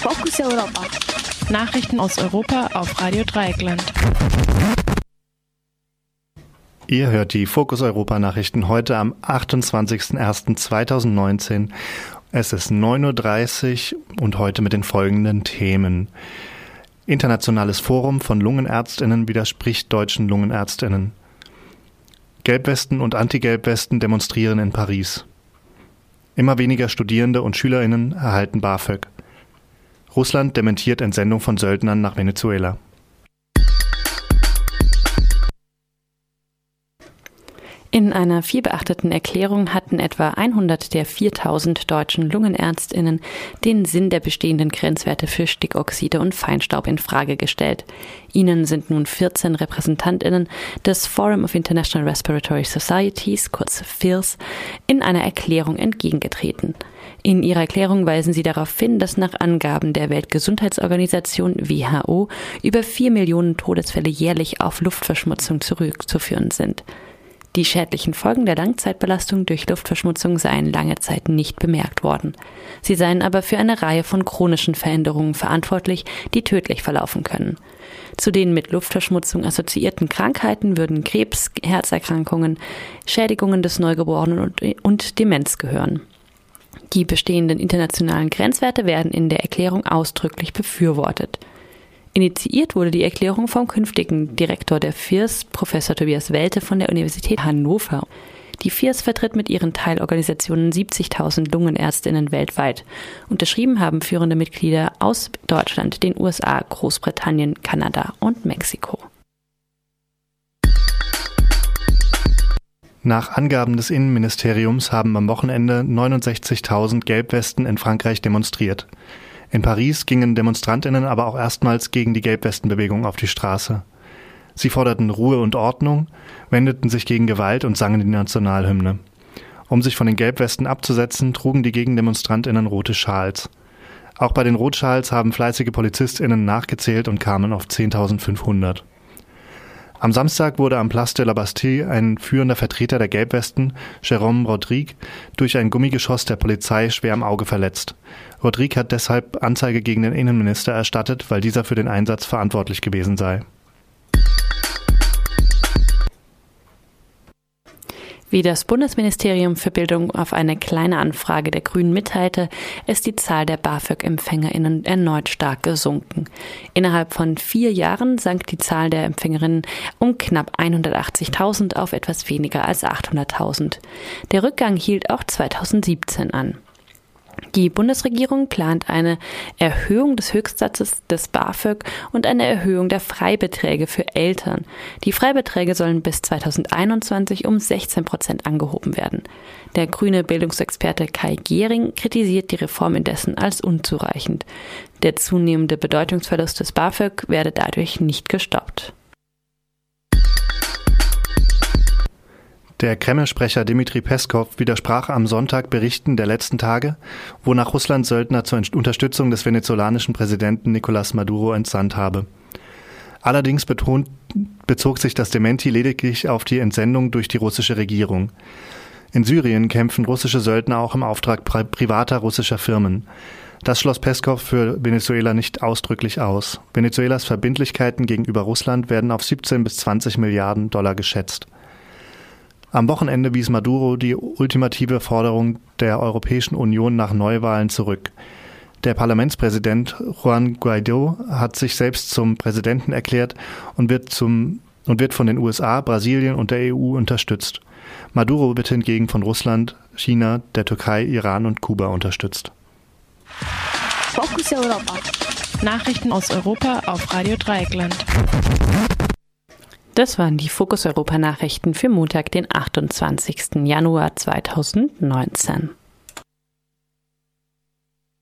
Fokus Europa. Nachrichten aus Europa auf Radio Dreieckland. Ihr hört die Fokus Europa Nachrichten heute am 28.01.2019. Es ist 9.30 Uhr und heute mit den folgenden Themen. Internationales Forum von Lungenärztinnen widerspricht deutschen Lungenärztinnen. Gelbwesten und Anti-Gelbwesten demonstrieren in Paris. Immer weniger Studierende und Schülerinnen erhalten BAföG. Russland dementiert Entsendung von Söldnern nach Venezuela. In einer vielbeachteten Erklärung hatten etwa 100 der 4000 deutschen Lungenärztinnen den Sinn der bestehenden Grenzwerte für Stickoxide und Feinstaub in Frage gestellt. Ihnen sind nun 14 Repräsentantinnen des Forum of International Respiratory Societies, kurz FIRS, in einer Erklärung entgegengetreten. In ihrer Erklärung weisen sie darauf hin, dass nach Angaben der Weltgesundheitsorganisation WHO über 4 Millionen Todesfälle jährlich auf Luftverschmutzung zurückzuführen sind. Die schädlichen Folgen der Langzeitbelastung durch Luftverschmutzung seien lange Zeit nicht bemerkt worden. Sie seien aber für eine Reihe von chronischen Veränderungen verantwortlich, die tödlich verlaufen können. Zu den mit Luftverschmutzung assoziierten Krankheiten würden Krebs, Herzerkrankungen, Schädigungen des Neugeborenen und, und Demenz gehören. Die bestehenden internationalen Grenzwerte werden in der Erklärung ausdrücklich befürwortet. Initiiert wurde die Erklärung vom künftigen Direktor der FIRS, Professor Tobias Welte von der Universität Hannover. Die FIRS vertritt mit ihren Teilorganisationen 70.000 Lungenärztinnen weltweit. Unterschrieben haben führende Mitglieder aus Deutschland, den USA, Großbritannien, Kanada und Mexiko. Nach Angaben des Innenministeriums haben am Wochenende 69.000 Gelbwesten in Frankreich demonstriert. In Paris gingen Demonstrantinnen aber auch erstmals gegen die Gelbwestenbewegung auf die Straße. Sie forderten Ruhe und Ordnung, wendeten sich gegen Gewalt und sangen die Nationalhymne. Um sich von den Gelbwesten abzusetzen, trugen die Gegendemonstrantinnen rote Schals. Auch bei den Rotschals haben fleißige Polizistinnen nachgezählt und kamen auf 10.500. Am Samstag wurde am Place de la Bastille ein führender Vertreter der Gelbwesten, Jérôme Rodrigue, durch ein Gummigeschoss der Polizei schwer am Auge verletzt. Rodrigue hat deshalb Anzeige gegen den Innenminister erstattet, weil dieser für den Einsatz verantwortlich gewesen sei. Wie das Bundesministerium für Bildung auf eine kleine Anfrage der Grünen mitteilte, ist die Zahl der BAföG-EmpfängerInnen erneut stark gesunken. Innerhalb von vier Jahren sank die Zahl der Empfängerinnen um knapp 180.000 auf etwas weniger als 800.000. Der Rückgang hielt auch 2017 an. Die Bundesregierung plant eine Erhöhung des Höchstsatzes des BAföG und eine Erhöhung der Freibeträge für Eltern. Die Freibeträge sollen bis 2021 um 16 Prozent angehoben werden. Der grüne Bildungsexperte Kai Gehring kritisiert die Reform indessen als unzureichend. Der zunehmende Bedeutungsverlust des BAföG werde dadurch nicht gestoppt. Der Kreml-Sprecher Dmitri Peskov widersprach am Sonntag Berichten der letzten Tage, wonach Russland Söldner zur Unterstützung des venezolanischen Präsidenten Nicolás Maduro entsandt habe. Allerdings betont, bezog sich das Dementi lediglich auf die Entsendung durch die russische Regierung. In Syrien kämpfen russische Söldner auch im Auftrag pri privater russischer Firmen. Das schloss Peskov für Venezuela nicht ausdrücklich aus. Venezuelas Verbindlichkeiten gegenüber Russland werden auf 17 bis 20 Milliarden Dollar geschätzt. Am Wochenende wies Maduro die ultimative Forderung der Europäischen Union nach Neuwahlen zurück. Der Parlamentspräsident Juan Guaido hat sich selbst zum Präsidenten erklärt und wird, zum, und wird von den USA, Brasilien und der EU unterstützt. Maduro wird hingegen von Russland, China, der Türkei, Iran und Kuba unterstützt. Fokus Europa. Nachrichten aus Europa auf Radio Dreieckland. Das waren die Fokus Europa Nachrichten für Montag, den 28. Januar 2019.